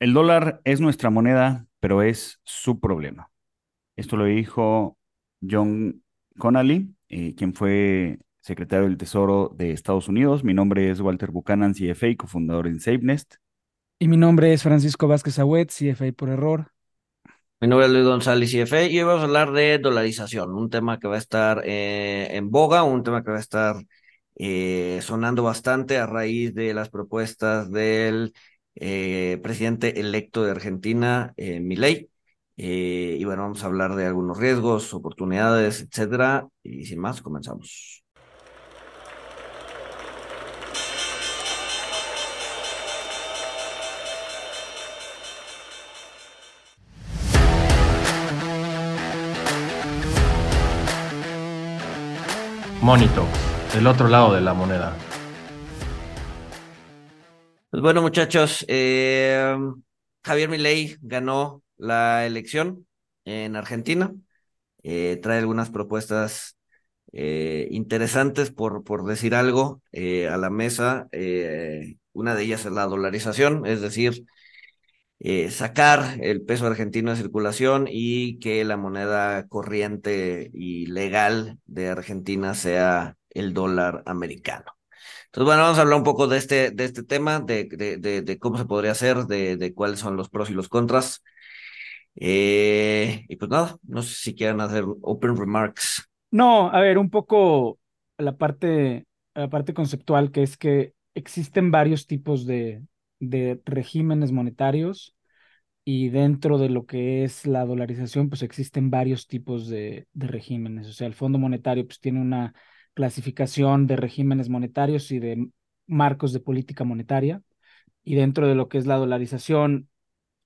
El dólar es nuestra moneda, pero es su problema. Esto lo dijo John Connally, eh, quien fue secretario del Tesoro de Estados Unidos. Mi nombre es Walter Buchanan, CFA, cofundador en SafeNest. Y mi nombre es Francisco Vázquez Agüet, CFA por error. Mi nombre es Luis González, CFA, y hoy vamos a hablar de dolarización, un tema que va a estar eh, en boga, un tema que va a estar eh, sonando bastante a raíz de las propuestas del eh, presidente electo de Argentina, eh, Milei. Eh, y bueno, vamos a hablar de algunos riesgos, oportunidades, etcétera. Y sin más, comenzamos. Monito, el otro lado de la moneda. Pues bueno, muchachos, eh, Javier Milei ganó la elección en Argentina. Eh, trae algunas propuestas eh, interesantes, por, por decir algo, eh, a la mesa. Eh, una de ellas es la dolarización, es decir, eh, sacar el peso argentino de circulación y que la moneda corriente y legal de Argentina sea el dólar americano. Entonces, bueno, vamos a hablar un poco de este, de este tema, de, de, de, de cómo se podría hacer, de, cuáles son los pros y los contras. Eh, y pues nada, no sé si quieran hacer open remarks. No, a ver, un poco la parte, la parte conceptual, que es que existen varios tipos de, de regímenes monetarios y dentro de lo que es la dolarización, pues existen varios tipos de, de regímenes. O sea, el Fondo Monetario pues tiene una clasificación de regímenes monetarios y de marcos de política monetaria. Y dentro de lo que es la dolarización,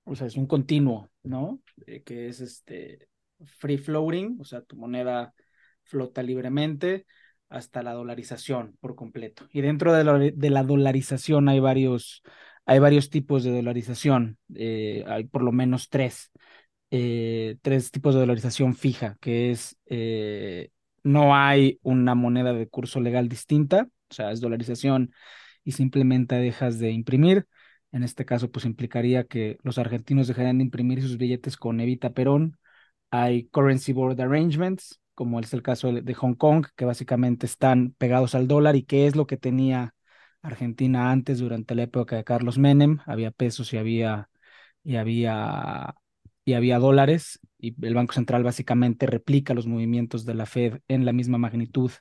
o sea, es un continuo, ¿no? Eh, que es este free floating, o sea, tu moneda flota libremente hasta la dolarización por completo. Y dentro de la, de la dolarización hay varios, hay varios tipos de dolarización, eh, hay por lo menos tres, eh, tres tipos de dolarización fija, que es no hay una moneda de curso legal distinta, o sea, es dolarización y simplemente dejas de imprimir. En este caso, pues implicaría que los argentinos dejarían de imprimir sus billetes con Evita Perón. Hay currency board arrangements, como es el caso de Hong Kong, que básicamente están pegados al dólar y que es lo que tenía Argentina antes durante la época de Carlos Menem. Había pesos y había, y había y había dólares y el Banco Central básicamente replica los movimientos de la Fed en la misma magnitud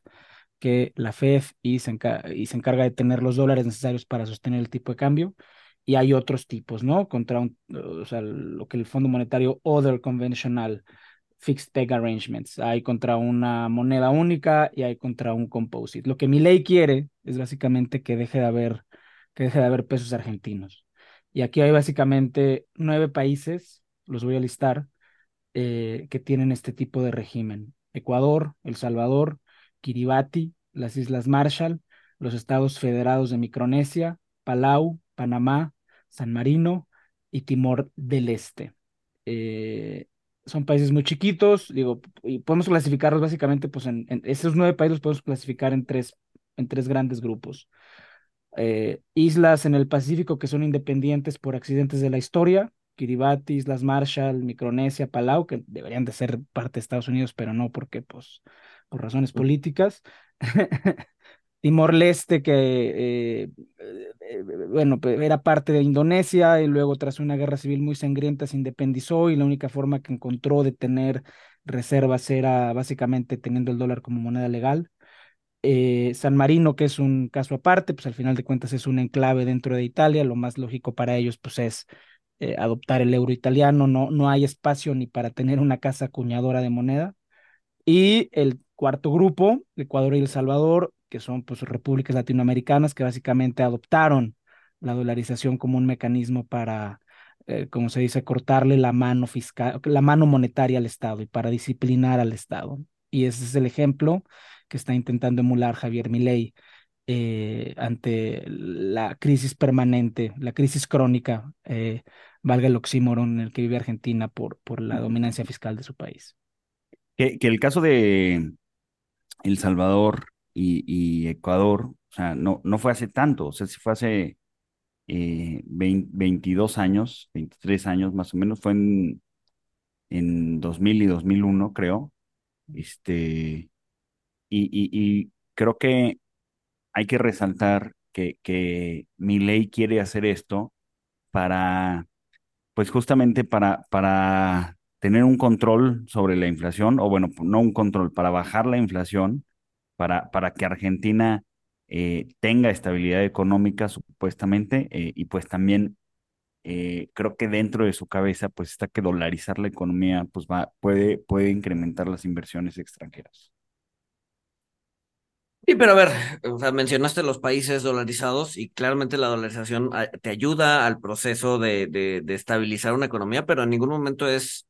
que la Fed y se, y se encarga de tener los dólares necesarios para sostener el tipo de cambio. Y hay otros tipos, ¿no? Contra un, o sea, lo que el Fondo Monetario Other Conventional Fixed Peg Arrangements. Hay contra una moneda única y hay contra un composite. Lo que mi ley quiere es básicamente que deje de haber, que deje de haber pesos argentinos. Y aquí hay básicamente nueve países los voy a listar, eh, que tienen este tipo de régimen. Ecuador, El Salvador, Kiribati, las Islas Marshall, los Estados Federados de Micronesia, Palau, Panamá, San Marino y Timor del Este. Eh, son países muy chiquitos, digo, y podemos clasificarlos básicamente, pues en, esos nueve países los podemos clasificar en tres, en tres grandes grupos. Eh, islas en el Pacífico que son independientes por accidentes de la historia, Kiribati, Islas Marshall, Micronesia, Palau, que deberían de ser parte de Estados Unidos, pero no porque, pues, por razones políticas. Timor-Leste, que, eh, eh, bueno, era parte de Indonesia y luego tras una guerra civil muy sangrienta se independizó y la única forma que encontró de tener reservas era básicamente teniendo el dólar como moneda legal. Eh, San Marino, que es un caso aparte, pues al final de cuentas es un enclave dentro de Italia, lo más lógico para ellos pues es eh, adoptar el euro italiano, no, no hay espacio ni para tener una casa acuñadora de moneda. Y el cuarto grupo, Ecuador y El Salvador, que son pues repúblicas latinoamericanas que básicamente adoptaron la dolarización como un mecanismo para, eh, como se dice, cortarle la mano fiscal, la mano monetaria al Estado y para disciplinar al Estado. Y ese es el ejemplo que está intentando emular Javier Milei eh, ante la crisis permanente, la crisis crónica, valga el oxímoron en el que vive Argentina por, por la dominancia fiscal de su país. Que, que el caso de El Salvador y, y, Ecuador, o sea, no, no fue hace tanto, o sea, sí fue hace eh, 22 años, 23 años más o menos, fue en, en 2000 y 2001, creo. Este, y, y, y creo que hay que resaltar que, que ley quiere hacer esto para, pues justamente para, para tener un control sobre la inflación, o bueno, no un control, para bajar la inflación, para, para que Argentina eh, tenga estabilidad económica supuestamente, eh, y pues también eh, creo que dentro de su cabeza pues está que dolarizar la economía pues va, puede, puede incrementar las inversiones extranjeras. Sí, pero a ver, o sea, mencionaste los países dolarizados y claramente la dolarización ah, te ayuda al proceso de, de, de estabilizar una economía, pero en ningún momento es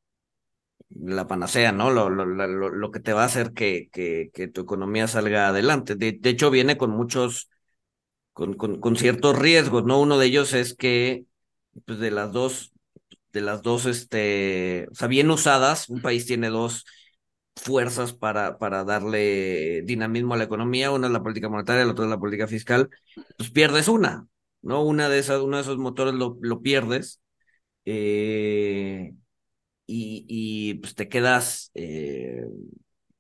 la panacea, ¿no? Lo, lo, lo, lo que te va a hacer que, que, que tu economía salga adelante. De, de hecho, viene con muchos, con, con, con, ciertos riesgos, ¿no? Uno de ellos es que, pues, de las dos, de las dos, este, o sea, bien usadas, un país tiene dos fuerzas para, para darle dinamismo a la economía, una es la política monetaria, la otra es la política fiscal, pues pierdes una, ¿no? Una de esas, uno de esos motores lo, lo pierdes. Eh, y, y pues te quedas eh,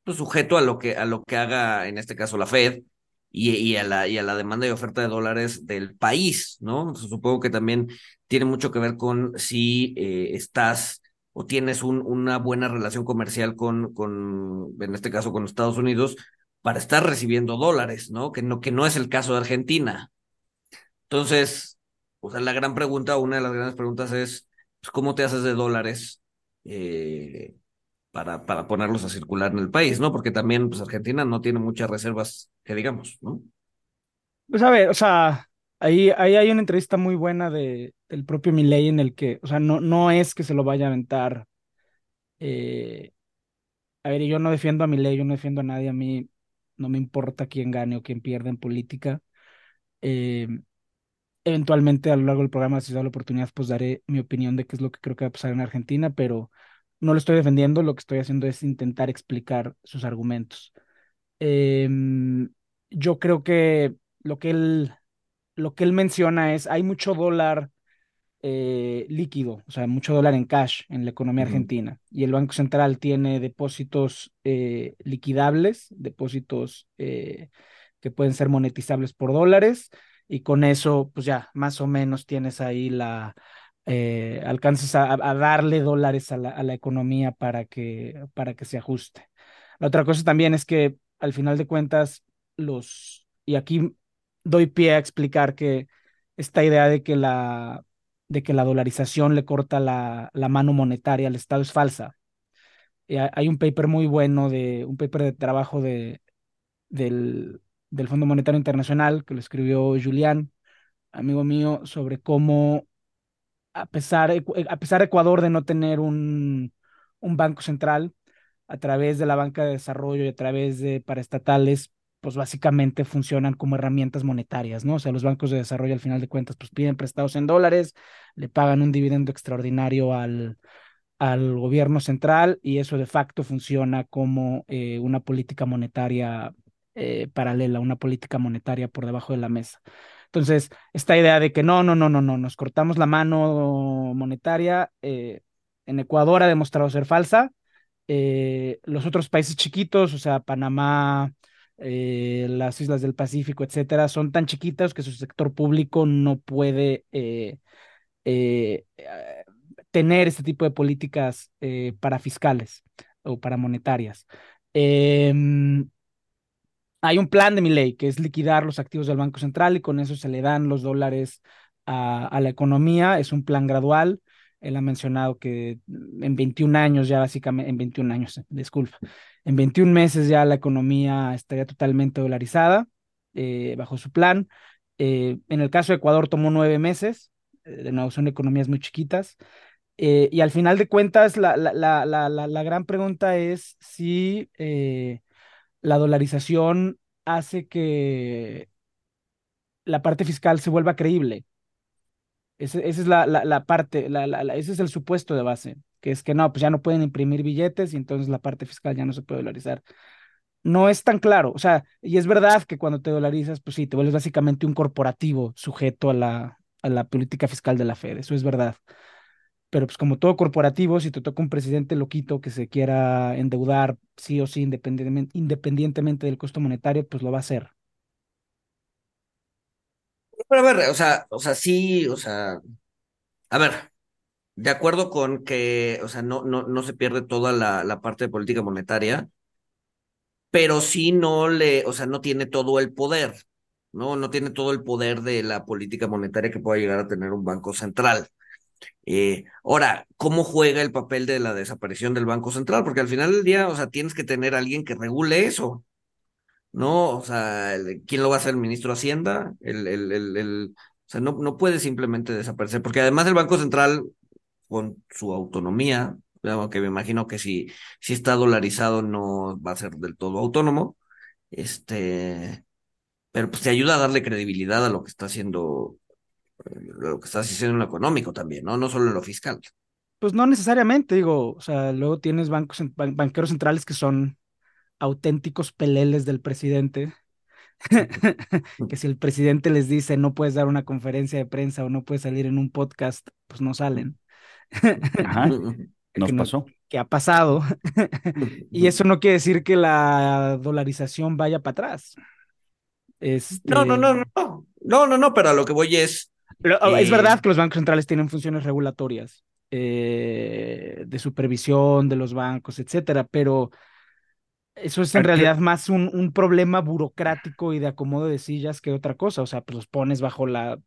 pues, sujeto a lo que a lo que haga en este caso la Fed y, y, a la y a la demanda y oferta de dólares del país, ¿no? supongo que también tiene mucho que ver con si eh, estás o tienes un, una buena relación comercial con, con, en este caso, con Estados Unidos, para estar recibiendo dólares, ¿no? Que no, que no es el caso de Argentina. Entonces, o sea, la gran pregunta, una de las grandes preguntas es, pues, ¿cómo te haces de dólares eh, para, para ponerlos a circular en el país, ¿no? Porque también, pues Argentina no tiene muchas reservas, que digamos, ¿no? Pues a ver, o sea, ahí, ahí hay una entrevista muy buena de, del propio Milei en el que, o sea, no, no es que se lo vaya a aventar. Eh, a ver, yo no defiendo a Milei, yo no defiendo a nadie, a mí no me importa quién gane o quién pierda en política. Eh, eventualmente a lo largo del programa, si da la oportunidad, pues daré mi opinión de qué es lo que creo que va a pasar en Argentina, pero no lo estoy defendiendo, lo que estoy haciendo es intentar explicar sus argumentos. Eh, yo creo que lo que él, lo que él menciona es, hay mucho dólar eh, líquido, o sea, mucho dólar en cash en la economía uh -huh. argentina, y el Banco Central tiene depósitos eh, liquidables, depósitos eh, que pueden ser monetizables por dólares, y con eso, pues ya, más o menos tienes ahí la, alcanzas a, a, darle dólares a la, a la, economía para que, para que se ajuste. La otra cosa también es que al final de cuentas, los, y aquí doy pie a explicar que esta idea de que la, de que la dolarización le corta la, la mano monetaria al Estado es falsa. Y hay un paper muy bueno, de, un paper de trabajo de, del, del Fondo Monetario Internacional que lo escribió Julián, amigo mío, sobre cómo a pesar, a pesar de Ecuador de no tener un, un banco central, a través de la banca de desarrollo y a través de paraestatales, pues básicamente funcionan como herramientas monetarias, ¿no? O sea, los bancos de desarrollo al final de cuentas, pues piden prestados en dólares, le pagan un dividendo extraordinario al, al gobierno central y eso de facto funciona como eh, una política monetaria eh, paralela, una política monetaria por debajo de la mesa. Entonces, esta idea de que no, no, no, no, no, nos cortamos la mano monetaria, eh, en Ecuador ha demostrado ser falsa. Los otros países chiquitos, o sea, Panamá, eh, las islas del Pacífico, etcétera, son tan chiquitas que su sector público no puede tener este tipo de políticas para fiscales o para monetarias. Em, hay un plan de mi ley que es liquidar los activos del Banco Central y con eso se le dan los dólares a, la economía. Es un plan gradual. Él ha mencionado que en 21 años ya básicamente, en 21 años, disculpa, en 21 meses ya la economía estaría totalmente dolarizada eh, bajo su plan. Eh, en el caso de Ecuador tomó nueve meses, eh, de nuevo son economías muy chiquitas. Eh, y al final de cuentas, la, la, la, la gran pregunta es si la dolarización hace que la parte fiscal se vuelva creíble. Esa, esa es la, la, la parte, la, ese es el supuesto de base, que es que no, pues ya no pueden imprimir billetes y entonces la parte fiscal ya no se puede dolarizar. No es tan claro, o sea, y es verdad que cuando te dolarizas, pues sí, te vuelves básicamente un corporativo sujeto a la, a la política fiscal de la Fed, eso es verdad. Pero pues como todo corporativo, si te toca un presidente loquito que se quiera endeudar sí o sí independientemente, independientemente del costo monetario, pues lo va a hacer. Pero a ver, o sea, o sea, sí, o sea, a ver, de acuerdo con que, o sea, no, no, no se pierde toda la, la parte de política monetaria, pero sí no le, o sea, no tiene todo el poder, ¿no? No tiene todo el poder de la política monetaria que pueda llegar a tener un banco central. Eh, ahora, ¿cómo juega el papel de la desaparición del Banco Central? Porque al final del día, o sea, tienes que tener a alguien que regule eso, ¿no? O sea, ¿quién lo va a hacer? ¿El ministro de Hacienda? El, el, el, el, o sea, no, no puede simplemente desaparecer, porque además el Banco Central, con su autonomía, aunque me imagino que si, si está dolarizado no va a ser del todo autónomo, este, pero pues te ayuda a darle credibilidad a lo que está haciendo lo que estás diciendo en lo económico también, ¿no? No solo en lo fiscal. Pues no necesariamente, digo, o sea, luego tienes bancos, banqueros centrales que son auténticos peleles del presidente, que si el presidente les dice no puedes dar una conferencia de prensa o no puedes salir en un podcast, pues no salen. Ajá, nos que, pasó. que ha pasado. y eso no quiere decir que la dolarización vaya para atrás. Este... No, no, no, no. No, no, no, pero a lo que voy es. Pero, es verdad que los bancos centrales tienen funciones regulatorias eh, de supervisión de los bancos, etcétera, pero eso es en realidad más un, un, problema burocrático y de acomodo de sillas que otra cosa. O sea, pues los pones bajo la,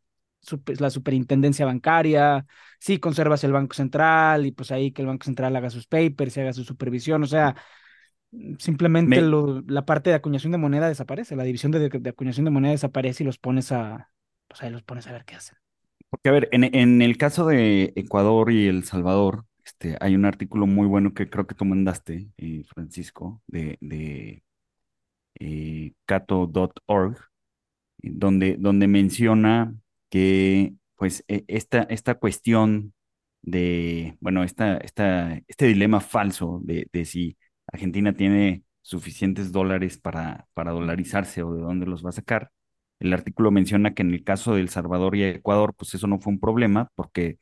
la superintendencia bancaria, sí conservas el Banco Central y pues ahí que el Banco Central haga sus papers y haga su supervisión. O sea, simplemente Me... lo, la parte de acuñación de moneda desaparece, la división de, de, acuñación de moneda desaparece y los pones a, pues ahí los pones a ver qué hacen. Porque, a ver, en, en el caso de Ecuador y El Salvador, este, hay un artículo muy bueno que creo que tú mandaste, eh, Francisco, de, de eh, cato.org, donde, donde menciona que pues e, esta, esta cuestión de, bueno, esta, esta, este dilema falso de, de si Argentina tiene suficientes dólares para, para dolarizarse o de dónde los va a sacar. El artículo menciona que en el caso de El Salvador y Ecuador, pues eso no fue un problema porque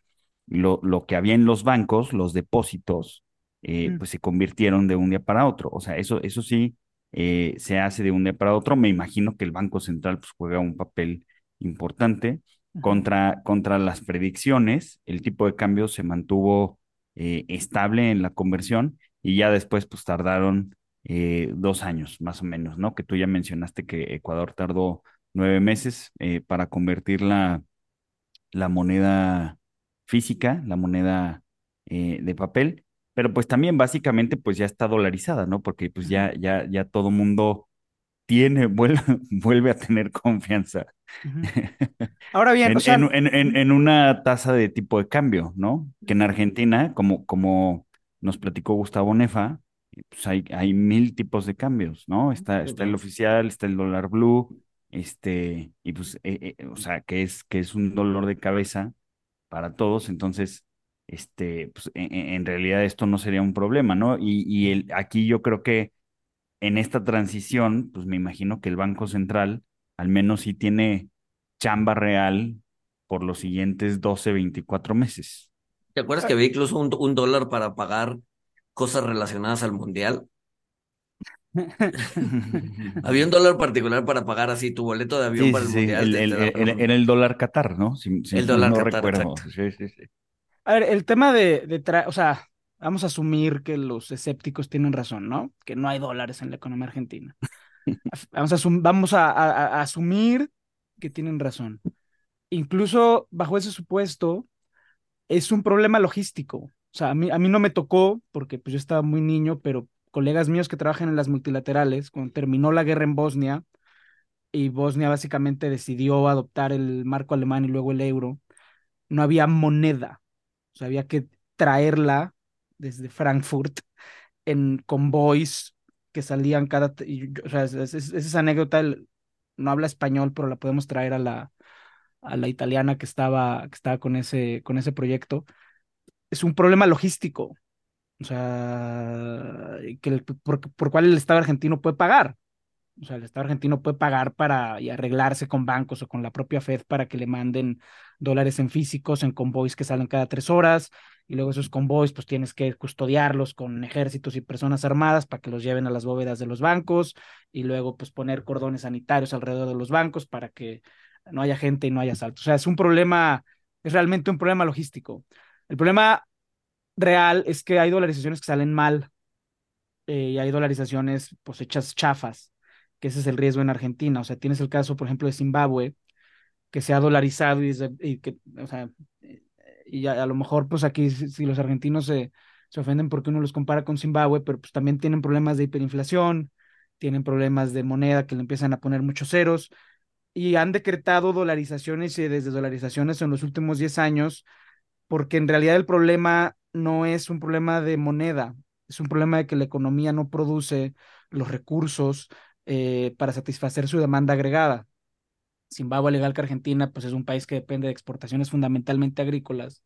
lo, lo que había en los bancos, los depósitos, eh, mm. pues se convirtieron de un día para otro. O sea, eso, eso sí eh, se hace de un día para otro. Me imagino que el Banco Central pues, juega un papel importante. Contra, contra las predicciones, el tipo de cambio se mantuvo eh, estable en la conversión y ya después pues tardaron dos años más o menos, ¿no? Que tú ya mencionaste que Ecuador tardó nueve meses para convertir la, la moneda física, la moneda eh, de papel, pero pues también básicamente pues ya está dolarizada, ¿no? Porque pues ya, ya, ya todo mundo tiene, vuelve, vuelve a tener confianza. Uh -huh. Ahora bien, en, o sea... en, en, en, una tasa de tipo de cambio, ¿no? Que en Argentina, como, como nos platicó Gustavo Nefa, pues hay, hay mil tipos de cambios, ¿no? Está, está el oficial, está el dólar blue, este, y pues, eh, eh, o sea, que es, que es un dolor de cabeza para todos, entonces, este, pues en, en realidad esto no sería un problema, ¿no? Y, y el, aquí yo creo que en esta transición, pues me imagino que el Banco Central al menos sí tiene chamba real por los siguientes 12, 24 meses. ¿Te acuerdas que había incluso un dólar para pagar cosas relacionadas al mundial? había un dólar particular para pagar así tu boleto de avión sí, para el sí, mundial. El, el, el, era el dólar Qatar, ¿no? Si, si el dólar no Qatar, recuerdo. exacto. Sí, sí, sí. A ver, el tema de, de tra... o sea, vamos a asumir que los escépticos tienen razón, ¿no? Que no hay dólares en la economía argentina. vamos a, asum vamos a, a, a asumir que tienen razón. Incluso bajo ese supuesto, es un problema logístico. O sea, a mí, a mí no me tocó, porque pues yo estaba muy niño, pero colegas míos que trabajan en las multilaterales, cuando terminó la guerra en Bosnia, y Bosnia básicamente decidió adoptar el marco alemán y luego el euro, no había moneda. O sea, había que traerla desde Frankfurt en convoys que salían cada... Y, o sea, es, es, es esa anécdota, no habla español, pero la podemos traer a la, a la italiana que estaba, que estaba con, ese, con ese proyecto, es un problema logístico. O sea, que el, por, por cual el Estado argentino puede pagar. O sea, el Estado argentino puede pagar para y arreglarse con bancos o con la propia Fed para que le manden dólares en físicos, en convoys que salen cada tres horas, y luego esos convoys, pues tienes que custodiarlos con ejércitos y personas armadas para que los lleven a las bóvedas de los bancos, y luego, pues poner cordones sanitarios alrededor de los bancos para que no haya gente y no haya asaltos. O sea, es un problema, es realmente un problema logístico. El problema real es que hay dolarizaciones que salen mal eh, y hay dolarizaciones pues hechas chafas, que ese es el riesgo en Argentina. O sea, tienes el caso, por ejemplo, de Zimbabue, que se ha dolarizado y, que, o sea, y a, lo mejor pues aquí si, los argentinos se, se ofenden porque uno los compara con Zimbabue, pero pues también tienen problemas de hiperinflación, tienen problemas de moneda que le empiezan a poner muchos ceros y han decretado dolarizaciones y desde dolarizaciones en los últimos 10 años, porque en realidad el problema no es un problema de moneda, es un problema de que la economía no produce los recursos eh, para satisfacer su demanda agregada. Zimbabue, al igual que Argentina, pues es un país que depende de exportaciones fundamentalmente agrícolas,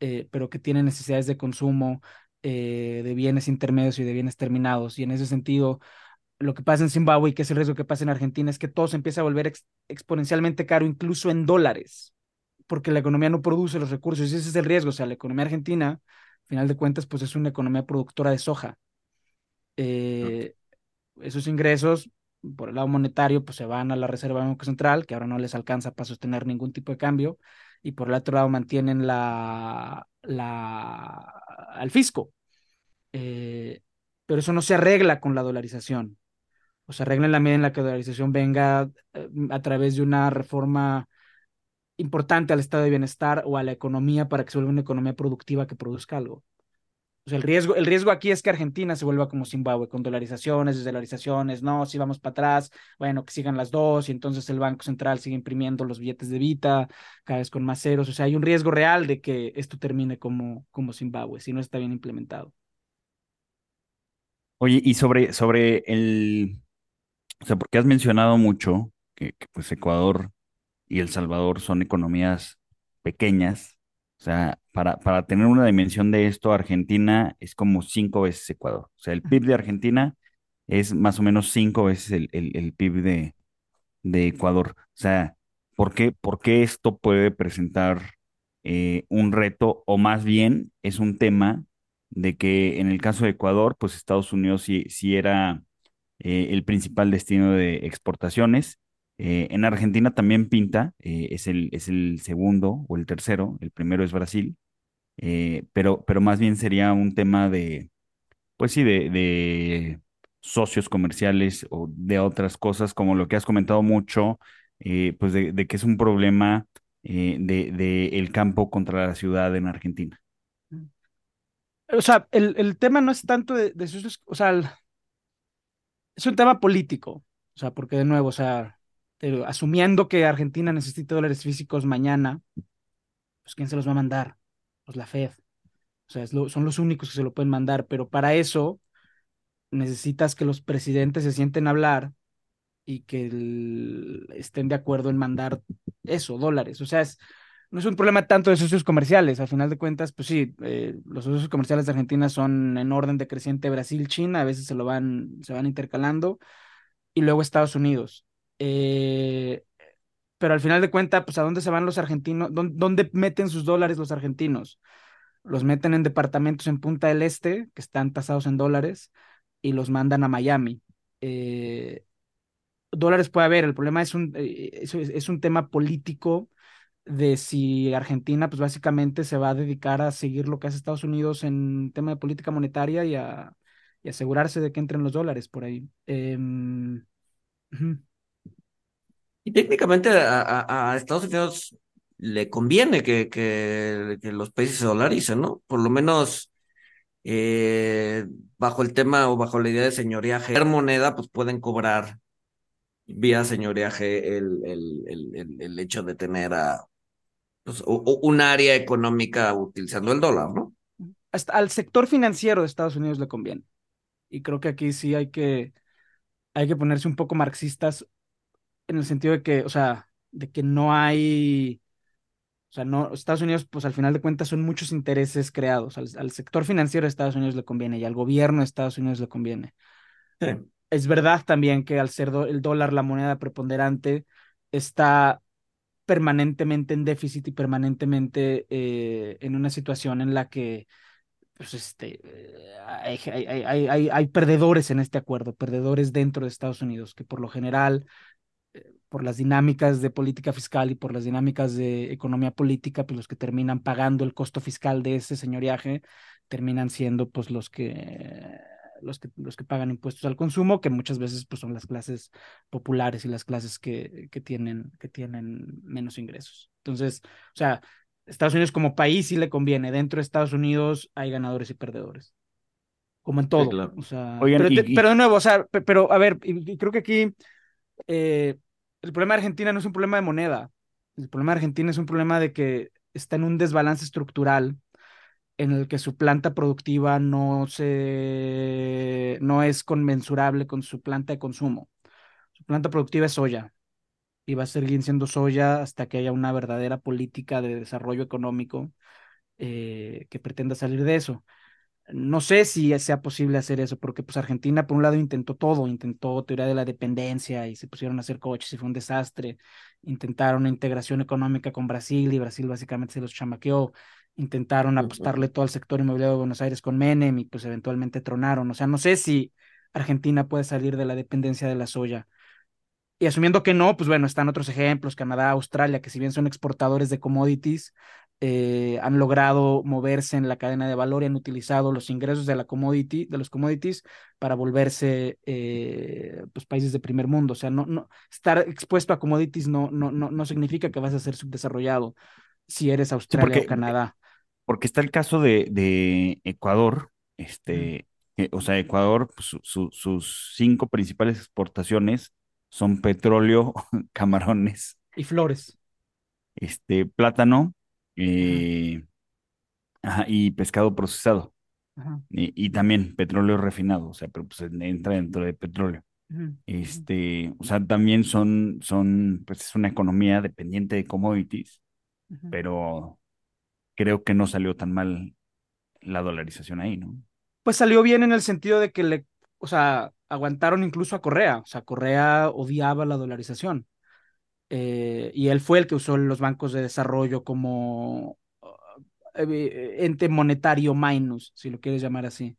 eh, pero que tiene necesidades de consumo eh, de bienes intermedios y de bienes terminados. Y en ese sentido, lo que pasa en Zimbabue y que es el riesgo que pasa en Argentina es que todo se empieza a volver exponencialmente caro, incluso en dólares, porque la economía no produce los recursos y ese es el riesgo. O sea, la economía argentina, al final de cuentas, pues es una economía productora de soja. Eh, esos ingresos, por el lado monetario, pues se van a la Reserva Banco Central, que ahora no les alcanza para sostener ningún tipo de cambio, y por el otro lado mantienen la, la, al fisco. Eh, pero eso no se arregla con la dolarización o se arregla en la medida en la que la dolarización venga eh, a través de una reforma importante al estado de bienestar o a la economía para que se vuelva una economía productiva que produzca algo. O sea, el riesgo, el riesgo aquí es que Argentina se vuelva como Zimbabue, con dolarizaciones, desdolarizaciones, no, si vamos para atrás, bueno, que sigan las dos, y entonces el Banco Central sigue imprimiendo los billetes de Vita, cada vez con más ceros. O sea, hay un riesgo real de que esto termine como, como Zimbabue, si no está bien implementado. Oye, y sobre, sobre el, o sea, porque has mencionado mucho que, pues Ecuador y El Salvador son economías pequeñas. O sea, para, para tener una dimensión de esto, Argentina es como cinco veces Ecuador. O sea, el PIB de Argentina es más o menos cinco veces el, el, PIB de, de Ecuador. O sea, ¿por qué, por qué esto puede presentar eh, un reto o más bien es un tema de que en el caso de Ecuador, pues Estados Unidos sí, sí era eh, el principal destino de exportaciones. Eh, en Argentina también pinta, eh, es, el, es el segundo o el tercero, el primero es Brasil, pero, pero más bien sería un tema de, pues sí, de, de socios comerciales o de otras cosas, como lo que has comentado mucho, pues de, que es un problema de, de, campo contra la ciudad en Argentina. O sea, el, el tema no es tanto de, de socios, o sea, es un tema político, o sea, porque de nuevo, o sea, asumiendo que Argentina necesita dólares físicos mañana, pues ¿quién se los va a mandar? Pues la Fed. O sea, son los únicos que se lo pueden mandar, pero para eso necesitas que los presidentes se sienten a hablar y que estén de acuerdo en mandar eso, dólares. O sea, es, no es un problema tanto de socios comerciales. Al final de cuentas, pues sí, eh, los socios comerciales de Argentina son en orden decreciente Brasil, China, a veces se lo van, se van intercalando, y luego Estados Unidos. Eh, pero al final de cuentas, pues a dónde se van los argentinos, ¿Dónde, meten sus dólares los argentinos. Los meten en departamentos en Punta del Este, que están tasados en dólares, y los mandan a Miami. Eh, dólares puede haber, el problema es un, es un tema político de si Argentina, pues básicamente se va a dedicar a seguir lo que hace Estados Unidos en tema de política monetaria y a, asegurarse de que entren los dólares por ahí. Em, y técnicamente a, Estados Unidos le conviene que, los países se dolaricen, ¿no? Por lo menos eh, bajo el tema o bajo la idea de señoreaje, moneda, pues pueden cobrar vía señoreaje el, el, el hecho de tener pues, un área económica utilizando el dólar, ¿no? Hasta al sector financiero de Estados Unidos le conviene. Y creo que aquí sí hay que, hay que ponerse un poco marxistas en el sentido de que, o sea, de que no hay, o sea, no, Estados Unidos, pues al final de cuentas son muchos intereses creados. Al, sector financiero de Estados Unidos le conviene y al gobierno de Estados Unidos le conviene. es verdad también que al ser el dólar la moneda preponderante, está permanentemente en déficit y permanentemente eh, en una situación en la que pues este, hay, hay, hay, hay, perdedores en este acuerdo, perdedores dentro de Estados Unidos, que por lo general, eh, por las dinámicas de política fiscal y por las dinámicas de economía política, pues los que terminan pagando el costo fiscal de ese señoriaje terminan siendo pues los que los que, los que pagan impuestos al consumo, que muchas veces pues, son las clases populares y las clases que, que, tienen, que tienen menos ingresos. Entonces, o sea, Estados Unidos como país sí le conviene. Dentro de Estados Unidos hay ganadores y perdedores. Como en todo. O sea, pero, de nuevo, o sea, pero a ver, y, creo que aquí eh, el problema de Argentina no es un problema de moneda. El problema de Argentina es un problema de que está en un desbalance estructural en el que su planta productiva no se no es conmensurable con su planta de consumo. Su planta productiva es soya y va a seguir siendo soya hasta que haya una verdadera política de desarrollo económico eh, que pretenda salir de eso. No sé si sea posible hacer eso, porque pues Argentina por un lado intentó todo, intentó teoría de la dependencia y se pusieron a hacer coches y fue un desastre. Intentaron integración económica con Brasil y Brasil básicamente se los chamaqueó intentaron apostarle todo al sector inmobiliario de Buenos Aires con Menem y pues eventualmente tronaron. O sea, no sé si Argentina puede salir de la dependencia de la soya. Y asumiendo que no, pues bueno, están otros ejemplos, Canadá, Australia, que si bien son exportadores de commodities, eh, han logrado moverse en la cadena de valor y han utilizado los ingresos de la commodity, de los commodities, para volverse eh, pues, países de primer mundo. O sea, no, no, estar expuesto a commodities no, no, no, no significa que vas a ser subdesarrollado si eres Australia o Canadá porque está el caso de, Ecuador, este, o sea, Ecuador, pues, sus cinco principales exportaciones son petróleo, camarones. Y flores. Este, plátano eh, y pescado procesado. Y, también petróleo refinado, o sea, pero pues entra dentro de petróleo. Este, o sea, también son, son, pues es una economía dependiente de commodities, pero creo que no salió tan mal la dolarización ahí, ¿no? Pues salió bien en el sentido de que le, o sea, aguantaron incluso a Correa, o sea, Correa odiaba la dolarización. Eh, y él fue el que usó los bancos de desarrollo como eh, ente monetario minus, si lo quieres llamar así.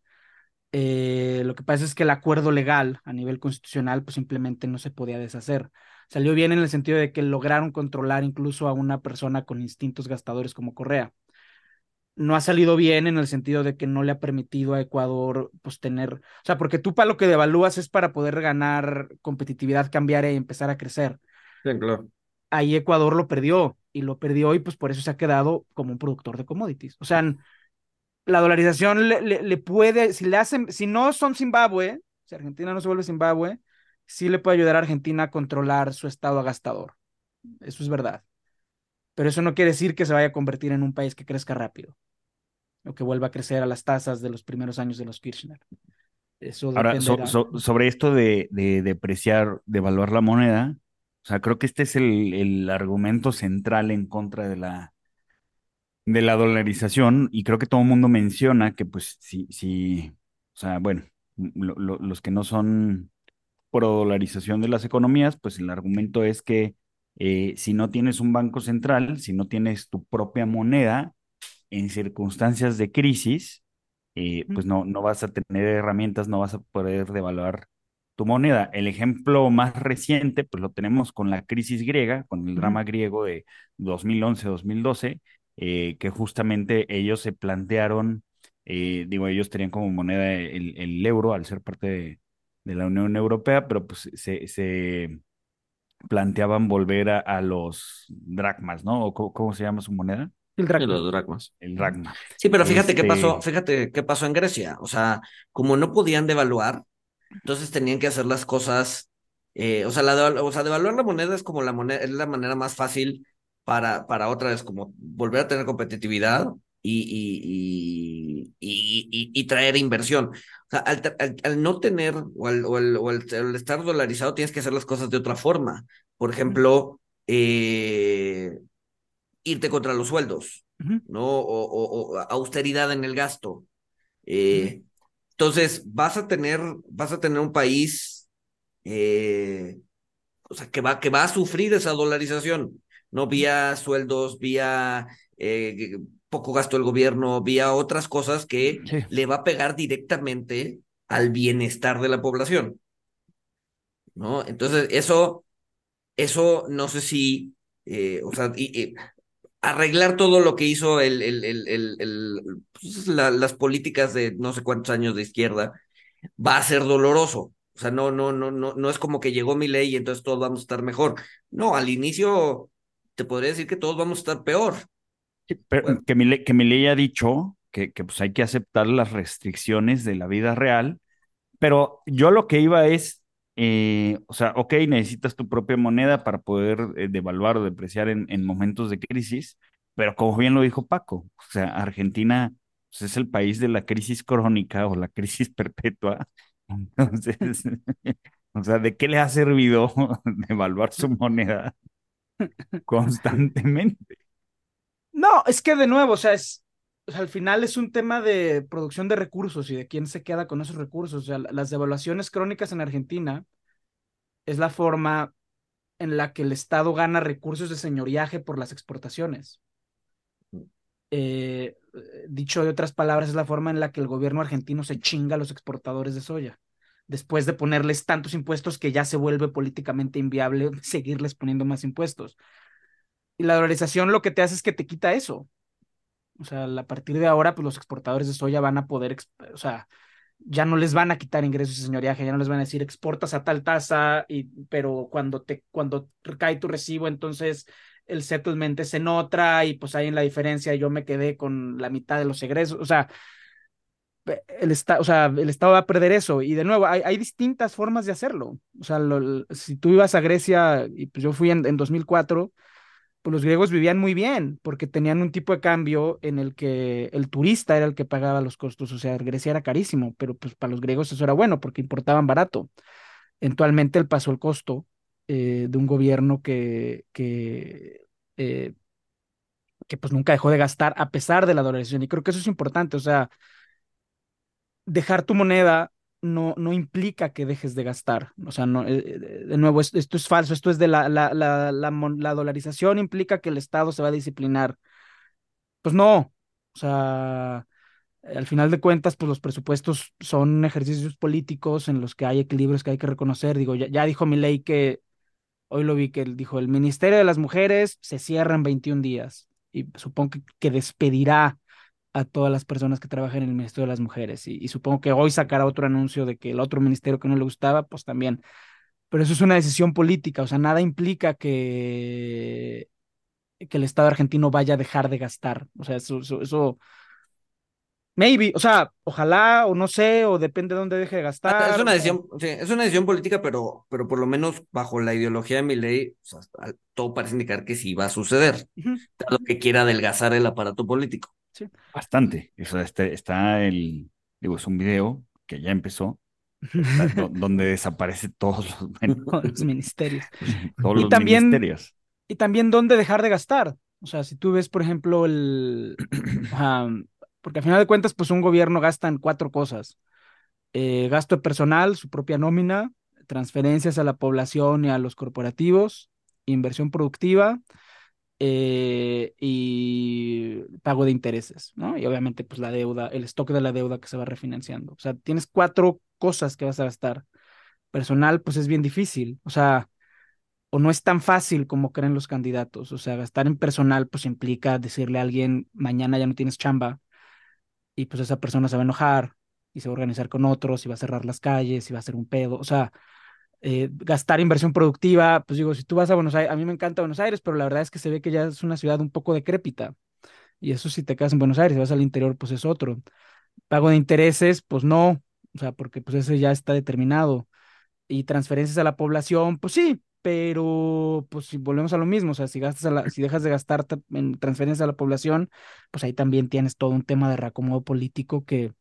Eh, lo que pasa es que el acuerdo legal a nivel constitucional pues simplemente no se podía deshacer. Salió bien en el sentido de que lograron controlar incluso a una persona con instintos gastadores como Correa no ha salido bien en el sentido de que no le ha permitido a Ecuador pues tener, o sea, porque tú para lo que devalúas es para poder ganar competitividad, cambiar y empezar a crecer. Sí, claro. Ahí Ecuador lo perdió y lo perdió y pues por eso se ha quedado como un productor de commodities. O sea, la dolarización le, le, puede, si le hacen, si no son Zimbabue, si Argentina no se vuelve Zimbabue, sí le puede ayudar a Argentina a controlar su estado agastador. Eso es verdad. Pero eso no quiere decir que se vaya a convertir en un país que crezca rápido o que vuelva a crecer a las tasas de los primeros años de los Kirchner. Eso Ahora, sobre esto de, de depreciar, de evaluar la moneda, o sea, creo que este es el, el, argumento central en contra de la, de la dolarización y creo que todo el mundo menciona que pues si, si o sea, bueno, los que no son pro dolarización de las economías, pues el argumento es que eh, si no tienes un banco central, si no tienes tu propia moneda, en circunstancias de crisis, eh, pues no, no vas a tener herramientas, no vas a poder devaluar tu moneda. El ejemplo más reciente, pues lo tenemos con la crisis griega, con el drama griego de 2011-2012, eh, que justamente ellos se plantearon, eh, digo, ellos tenían como moneda el, euro al ser parte de, la Unión Europea, pero pues se, planteaban volver a, los dracmas, ¿no? ¿O cómo se llama su moneda? El dracma. los dracmas. El dracma. Sí, pero fíjate qué pasó, este fíjate qué pasó en Grecia. O sea, como no podían devaluar, entonces tenían que hacer las cosas. Eh, o sea, la o sea, devaluar la moneda es como la moneda, es la manera más fácil para, para otra vez, como volver a tener competitividad y, y, y, y traer inversión. O sea, al, no tener o, al, o, o al, estar dolarizado, tienes que hacer las cosas de otra forma. Por ejemplo, eh, irte contra los sueldos, ¿no? O, austeridad en el gasto. Eh, entonces, vas a tener, vas a tener un país eh, o sea, que va, que va a sufrir esa dolarización, ¿no? Vía sueldos, vía eh, poco gasto del gobierno, vía otras cosas que Sí. le va a pegar directamente al bienestar de la población, ¿no? Entonces, eso, eso no sé si, eh, o sea, y- y arreglar todo lo que hizo el, el, el, pues, la- las políticas de no sé cuántos años de izquierda va a ser doloroso. O sea, no, no, no, no, no es como que llegó mi ley y entonces todos vamos a estar mejor. No, al inicio te podría decir que todos vamos a estar peor. Sí, pero Bueno. que mi, que mi ley ha dicho que, que pues hay que aceptar las restricciones de la vida real, pero yo lo que iba es, eh, o sea, ok, necesitas tu propia moneda para poder eh, devaluar o depreciar en, en momentos de crisis, pero como bien lo dijo Paco, o sea, Argentina pues, es el país de la crisis crónica o la crisis perpetua. Entonces, o sea, ¿de qué le ha servido devaluar su moneda constantemente? No, es que de nuevo, o sea, es, o sea, al final es un tema de producción de recursos y de quién se queda con esos recursos. O sea, la- las devaluaciones crónicas en Argentina es la forma en la que el Estado gana recursos de señoriaje por las exportaciones. Eh, dicho de otras palabras, es la forma en la que el gobierno argentino se chinga a los exportadores de soya, después de ponerles tantos impuestos que ya se vuelve políticamente inviable seguirles poniendo más impuestos. Y la dolarización lo que te hace es que te quita eso. O sea, a partir de ahora, pues los exportadores de soya van a poder, o sea, ya no les van a quitar ingresos de señoriaje, ya no les van a decir exportas a tal tasa, y, pero cuando te, cuando cae tu recibo, entonces el settlement es en otra, y pues ahí en la diferencia yo me quedé con la mitad de los egresos. O sea, el, o sea, el Estado va a perder eso. Y de nuevo, hay, distintas formas de hacerlo. O sea, si tú ibas a Grecia, y pues yo fui en, en 2004 pues los griegos vivían muy bien porque tenían un tipo de cambio en el que el turista era el que pagaba los costos, o sea, Grecia era carísimo, pero pues para los griegos eso era bueno porque importaban barato. Eventualmente él pasó el costo eh, de un gobierno que, que, eh, que pues nunca dejó de gastar a pesar de la dolarización y creo que eso es importante, o sea, dejar tu moneda no, no implica que dejes de gastar. O sea, no, eh, eh, de nuevo, es- esto es falso. Esto es de la, la, la, la, dolarización implica que el Estado se va a disciplinar. Pues no. O sea, al final de cuentas, pues los presupuestos son ejercicios políticos en los que hay equilibrios que hay que reconocer. Digo, ya, dijo mi ley que, hoy lo vi que él dijo, el Ministerio de las Mujeres se cierra en 21 días y supongo que despedirá a todas las personas que trabajan en el Ministerio de las Mujeres. Y, y supongo que hoy sacará otro anuncio de que el otro ministerio que no le gustaba, pues también. Pero eso es una decisión política, o sea, nada implica que, que el Estado argentino vaya a dejar de gastar. O sea, eso, eso, eso maybe, o sea, ojalá, o no sé, o depende de dónde deje de gastar. Es una o decisión, sí, es una decisión política, pero, pero por lo menos bajo la ideología de mi ley, o sea, al- todo parece indicar que sí va a suceder, ujú, dado que quiera adelgazar el aparato político. Sí. Bastante. O sea, este- está el, digo, es un video que ya empezó, donde desaparece todos los, ministerios. todos Y los también- ministerios. Y también dónde dejar de gastar. O sea, si tú ves, por ejemplo, el... porque al final de cuentas, pues un gobierno gasta en cuatro cosas. Eh, gasto de personal, su propia nómina, transferencias a la población y a los corporativos, inversión productiva eh, y pago de intereses, ¿no? Y obviamente, pues la deuda, el stock de la deuda que se va refinanciando. O sea, tienes cuatro cosas que vas a gastar. Personal, pues es bien difícil. O sea, o no es tan fácil como creen los candidatos. O sea, gastar en personal pues implica decirle a alguien, mañana ya no tienes chamba y pues esa persona se va a enojar y se va a organizar con otros y va a cerrar las calles y va a hacer un pedo. O sea, eh, gastar inversión productiva, pues digo, si tú vas a Buenos Aires, a mí me encanta Buenos Aires, pero la verdad es que se ve que ya es una ciudad un poco decrépita. Y eso si te quedas en Buenos Aires, si vas al interior, pues es otro. Pago de intereses, pues no, o sea, porque pues ese ya está determinado y transferencias a la población, pues sí, pero pues si volvemos a lo mismo, o sea, si gastas a la, si dejas de gastar ta- en transferencias a la población, pues ahí también tienes todo un tema de reacomodo político que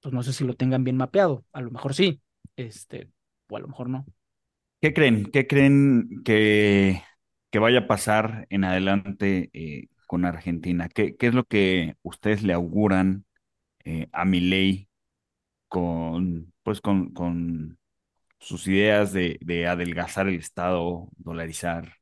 pues no sé si lo tengan bien mapeado, a lo mejor sí, este, o a lo mejor no. ¿Qué creen? ¿Qué creen que, que vaya a pasar en adelante eh, con Argentina? ¿Qué, qué es lo que ustedes le auguran eh, a Milei con, pues con, con, sus ideas de, de adelgazar el Estado, dolarizar.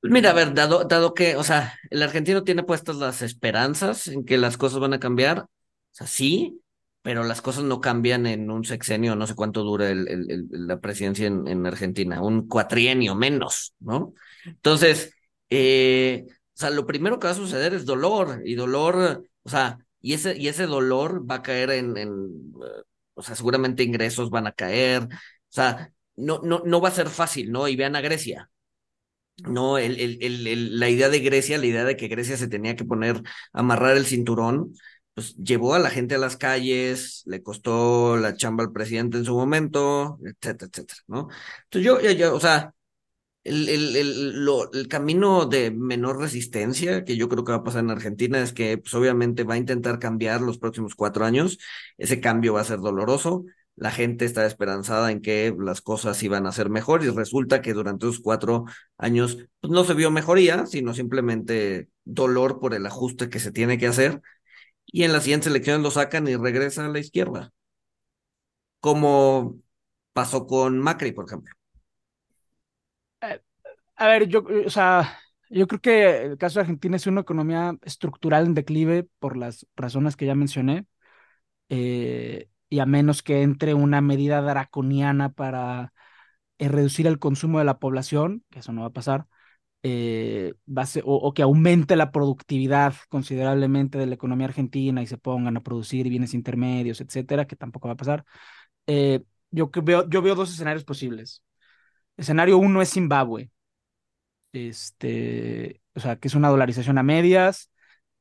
Pues mira, a ver, dado, dado que, o sea, el argentino tiene puestas las esperanzas en que las cosas van a cambiar, o sea, sí, pero las cosas no cambian en un sexenio, no sé cuánto dura el, la presidencia en, en Argentina, un cuatrienio menos, ¿no? Entonces, eh, o sea, lo primero que va a suceder es dolor, y dolor, o sea, y ese, y ese dolor va a caer en, o sea, seguramente ingresos van a caer, o sea, no, no, no va a ser fácil, ¿no? Y vean a Grecia. No, el, el, el- la idea de Grecia, la idea de que Grecia se tenía que poner, amarrar el cinturón, pues llevó a la gente a las calles, le costó la chamba al presidente en su momento, etcétera, etcétera, ¿no? Entonces yo, o sea, el, el, el, lo- el camino de menor resistencia que yo creo que va a pasar en Argentina es que, pues obviamente va a intentar cambiar los próximos cuatro años, ese cambio va a ser doloroso. La gente está esperanzada en que las cosas iban a ser mejor y resulta que durante esos cuatro años pues, no se vio mejoría, sino simplemente dolor por el ajuste que se tiene que hacer. Y en las siguientes elecciones lo sacan y regresa a la izquierda, como pasó con Macri, por ejemplo. Eh, A ver, yo, o sea, yo creo que el caso de Argentina es una economía estructural en declive por las razones que ya mencioné, eh, y a menos que entre una medida draconiana para eh, reducir el consumo de la población, que eso no va a pasar, eh, o, que aumente la productividad considerablemente de la economía argentina y se pongan a producir bienes intermedios, etcétera, que tampoco va a pasar. Eh, yo, que veo, yo veo dos escenarios posibles. Escenario uno es Zimbabue este, o sea, que es una dolarización a medias,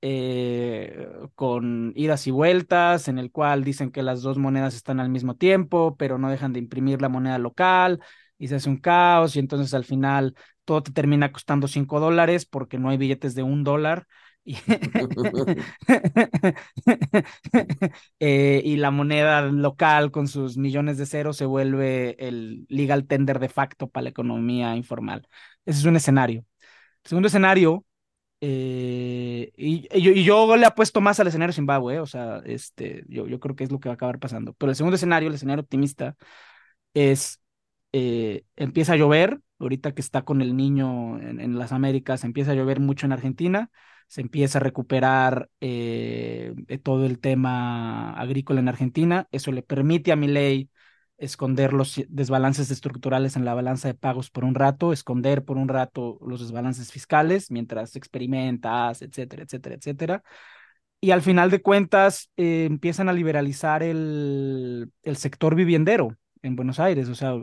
eh, con idas y vueltas, en el cual dicen que las dos monedas están al mismo tiempo, pero no dejan de imprimir la moneda local y se hace un caos y entonces al final todo te termina costando cinco dólares porque no hay billetes de un dólar. Y, eh, y la moneda local con sus millones de ceros se vuelve el legal tender de facto para la economía informal. Ese es un escenario. Segundo escenario, eh, y, yo, y yo le apuesto más al escenario Zimbabue, o sea, este, yo, yo creo que es lo que va a acabar pasando. Pero el segundo escenario, el escenario optimista, es eh, empieza a llover, ahorita que está con el niño en, las Américas, empieza a llover mucho en Argentina, se empieza a recuperar eh, todo el tema agrícola en Argentina, eso le permite a Milei esconder los desbalances estructurales en la balanza de pagos por un rato, esconder por un rato los desbalances fiscales mientras experimentas, etcétera, etcétera, etcétera. Y al final de cuentas eh, empiezan a liberalizar el, el sector viviendero en Buenos Aires, o sea,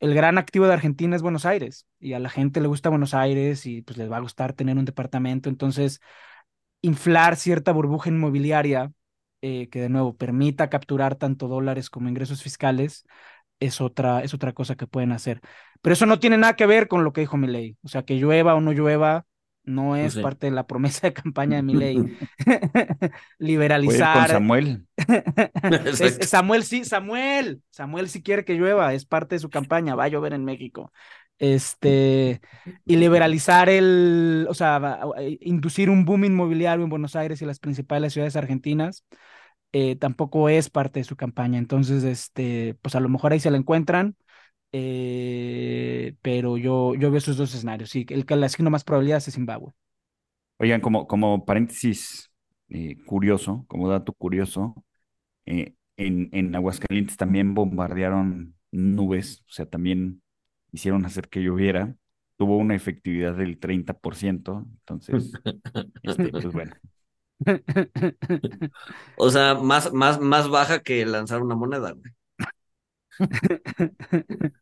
el gran activo de Argentina es Buenos Aires y a la gente le gusta Buenos Aires y pues les va a gustar tener un departamento. Entonces, inflar cierta burbuja inmobiliaria eh, que de nuevo permita capturar tanto dólares como ingresos fiscales es otra, es otra cosa que pueden hacer. Pero eso no tiene nada que ver con lo que dijo Milei. O sea, que llueva o no llueva no es sé. parte de la promesa de campaña de Milei. Puede ir con Liberalizar. Samuel. Es-. Samuel sí, Samuel, Samuel sí quiere que llueva, es parte de su campaña, va a llover en México. Este, y liberalizar el, o sea, va- eh, inducir un boom inmobiliario en Buenos Aires y las principales ciudades argentinas, eh, tampoco es parte de su campaña. Entonces, este, pues a lo mejor ahí se la encuentran, eh, pero yo, yo veo esos dos escenarios. Sí, el que le asigno más probabilidades es Zimbabue. Oigan, como, como paréntesis eh, curioso, como dato curioso, eh, en, en Aguascalientes también bombardearon nubes, o sea, también hicieron hacer que lloviera. Tuvo una efectividad del 30%, entonces, este, pues bueno. O sea, más, más, más baja que lanzar una moneda, güey.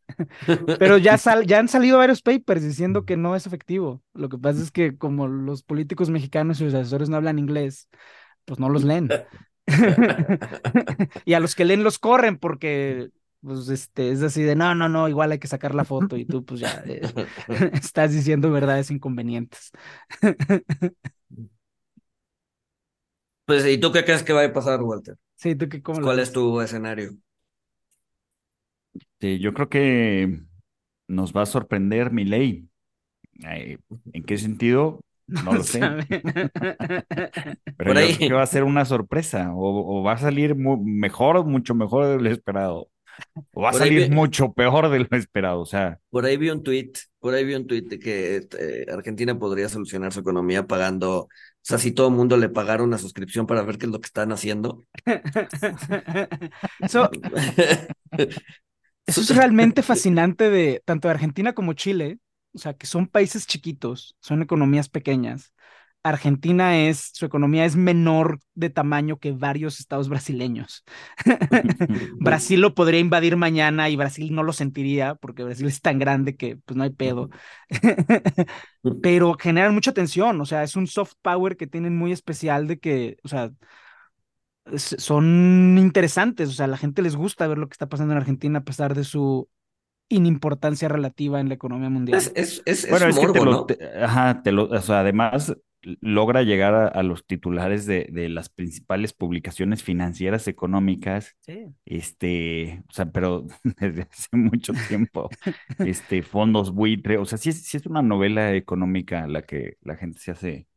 Pero ya, sal, ya han salido varios papers diciendo que no es efectivo. Lo que pasa es que como los políticos mexicanos y sus asesores no hablan inglés, pues no los leen. y a los que leen los corren porque pues este es así de no, no, no, igual hay que sacar la foto y tú pues ya eh, estás diciendo verdades inconvenientes. Pues, ¿y tú qué crees que va a pasar, Walter? Sí, ¿tú qué, cómo lo ¿Cuál ves? es tu escenario? Sí, yo creo que nos va a sorprender mi ley. ¿En qué sentido? No lo sé. Pero Por yo creo que va a ser una sorpresa o, o va a salir mu- mejor, mucho mejor de lo esperado. o va a Por ahí salir vi- mucho peor de lo esperado. O sea, Por ahí vi un tweet, por ahí vi un tweet de que eh, Argentina podría solucionar su economía pagando, o sea, si todo el mundo le pagara una suscripción para ver qué es lo que están haciendo. Eso, eso es realmente fascinante de tanto de Argentina como Chile, o sea, que son países chiquitos, son economías pequeñas. Argentina es, su economía es menor de tamaño que varios estados brasileños. Brasil lo podría invadir mañana y Brasil no lo sentiría porque Brasil es tan grande que pues no hay pedo. Pero generan mucha tensión, o sea, es un soft power que tienen muy especial de que, o sea, son interesantes, o sea, a la gente les gusta ver lo que está pasando en Argentina a pesar de su inimportancia relativa en la economía mundial. Es, es, es, es bueno, es que te morbo, lo, ¿no? te- ajá, te lo, o sea, además logra llegar a, a los titulares de, de las principales publicaciones financieras económicas, Sí. este, o sea, pero desde hace mucho tiempo, este, fondos buitre, o sea, sí es, sí es una novela económica a la que la gente se hace,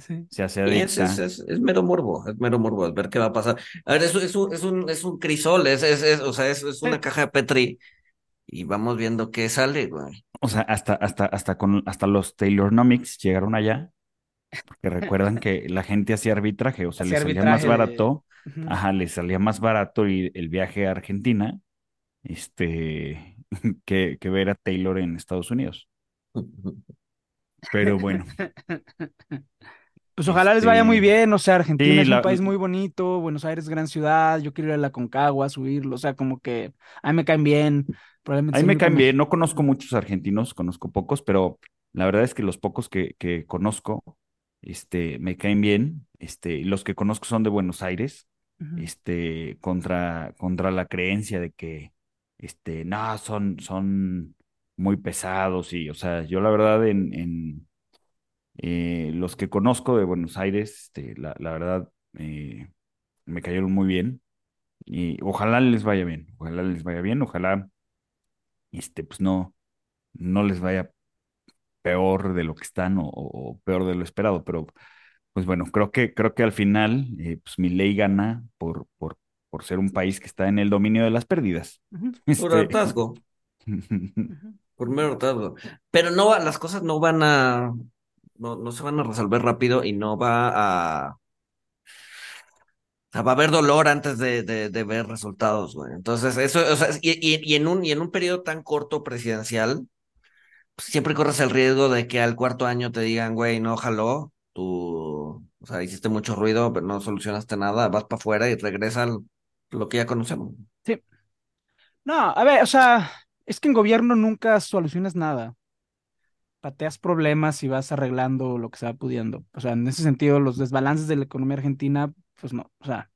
Sí. se hace Sí, es, adicta. es, es, es mero morbo, es mero morbo, es ver qué va a pasar. A ver, es, es un, es un, es un crisol, es, es, es, o sea, es, es una Sí. caja de Petri y vamos viendo qué sale, güey. O sea, hasta, hasta, hasta con, hasta los Taylornomics llegaron allá, porque recuerdan que la gente hacía arbitraje, o sea, les salía más arbitraje de- barato, Ujú. ajá, les salía más barato ir el viaje a Argentina, este, que, que ver a Taylor en Estados Unidos. Pero bueno, Pues ojalá les vaya muy Este, bien, o sea, Argentina sí, es un la- país muy bonito, Buenos Aires gran ciudad, yo quiero ir a la Concagua, subirlo, o sea, como que a mí me caen bien, probablemente a mí me caen bien, no conozco muchos argentinos, conozco pocos, pero la verdad es que los pocos que, que conozco, este, me caen bien, este, y los que conozco son de Buenos Aires, este, contra, contra la creencia de que, este, no, son, son muy pesados y, o sea, yo la verdad en, en eh, los que conozco de Buenos Aires, este, la, la verdad, eh, me cayeron muy bien y ojalá les vaya bien, ojalá les vaya bien, ojalá, este, pues no, no les vaya peor de lo que están o, o- o peor de lo esperado, pero pues bueno, creo que, creo que al final, eh, pues mi ley gana por, por, por ser un país que está en el dominio de las pérdidas. Ujú, Por Este, hartazgo, por mero hartazgo. Pero no las cosas no van a, no, no se van a resolver rápido y no va a, va a haber dolor antes de, de, ver resultados, güey. Entonces, eso, o sea, y, en un, y en un periodo tan corto presidencial, pues, siempre corres el riesgo de que al cuarto año te digan, güey, no jaló, tú, o sea, hiciste mucho ruido, pero no solucionaste nada, vas para afuera y regresa lo que ya conocemos. Sí. No, a ver, o sea, es que en gobierno nunca solucionas nada. Pateas problemas y vas arreglando lo que se va pudiendo. O sea, en ese sentido, los desbalances de la economía argentina, pues no, o sea,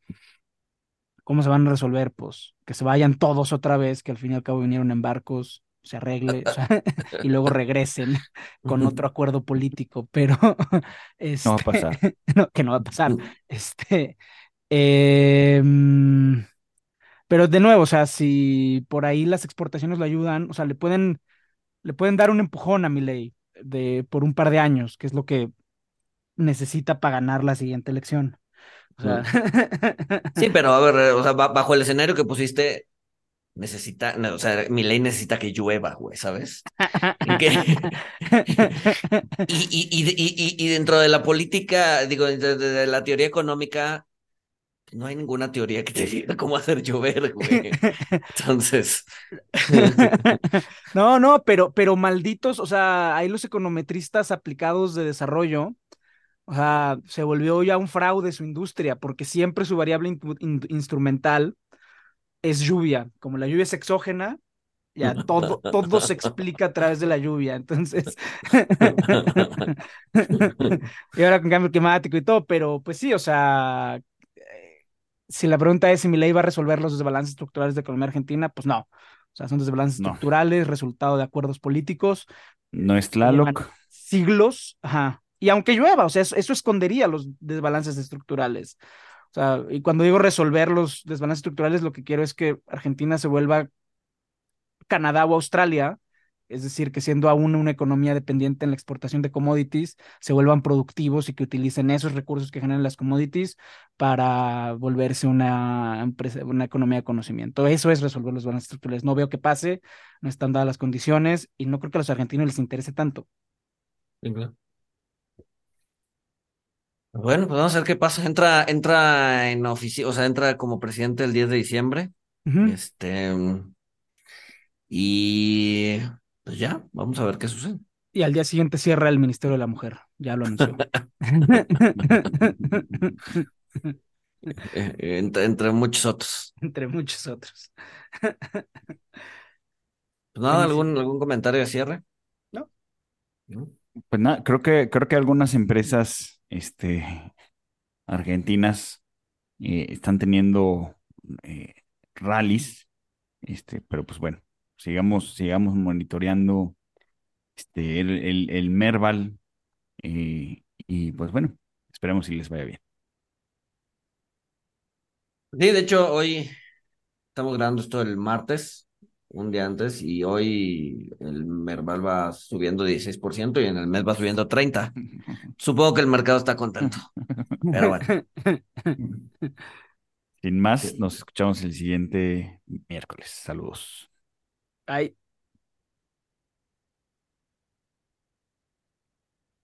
¿cómo se van a resolver? Pues que se vayan todos otra vez, que al fin y al cabo vinieron en barcos, se arregle, o sea, y luego regresen con otro acuerdo político, pero No va a este, pasar. no, que no va a pasar. Este, em, pero de nuevo, o sea, si por ahí las exportaciones lo ayudan, o sea, le pueden, le pueden dar un empujón a Milei de por un par de años, que es lo que necesita para ganar la siguiente elección. O sea, Sí, pero a ver, eh, o sea, ba- bajo el escenario que pusiste, necesita, no, o sea, mi ley necesita que llueva, güey, ¿sabes? Y, y, y, y, y- y dentro de la política, digo, de, de- de la teoría económica, no hay ninguna teoría que te diga cómo hacer llover, güey. Entonces, No, no, pero, pero malditos, o sea, ahí los econometristas aplicados de desarrollo, o sea, se volvió ya un fraude su industria, porque siempre su variable in- in- instrumental es lluvia. Como la lluvia es exógena, ya todo, todo se explica a través de la lluvia. Entonces, y ahora con cambio climático y todo, pero pues sí, o sea, si la pregunta es si mi ley va a resolver los desbalances estructurales de economía argentina, pues no. O sea, son desbalances No. estructurales, resultado de acuerdos políticos, No es Tlaloc. siglos, ajá. Y aunque llueva, o sea, eso, eso escondería los desbalances estructurales. O sea, y cuando digo resolver los desbalances estructurales, lo que quiero es que Argentina se vuelva Canadá o Australia Es decir, que siendo aún una economía dependiente en la exportación de commodities, se vuelvan productivos y que utilicen esos recursos que generan las commodities para volverse una, empresa, una economía de conocimiento. Eso es resolver los balances estructurales. No veo que pase, no están dadas las condiciones y no creo que a los argentinos les interese tanto. Bueno, pues vamos a ver qué pasa. Entra, entra en oficina, o sea, entra como presidente el 10 de diciembre. Este, y pues ya, vamos a ver qué sucede. Y al día siguiente cierra el Ministerio de la Mujer. Ya lo anunció. Eh, entre, entre muchos otros. Entre muchos otros. Pues nada. ¿algún, algún comentario de cierre? No. ¿No? Pues nada, creo que, creo que algunas empresas este, argentinas eh, están teniendo eh, rallies, este, pero pues bueno, sigamos, sigamos monitoreando este, el, el, el Merval eh, y pues bueno, esperemos si les vaya bien. Sí, de hecho, hoy estamos grabando esto el martes, un día antes, y hoy el Merval va subiendo 16% y en el mes va subiendo 30%. Supongo que el mercado está contento, pero bueno. Sin más, Sí. nos escuchamos el siguiente miércoles. Saludos. はい。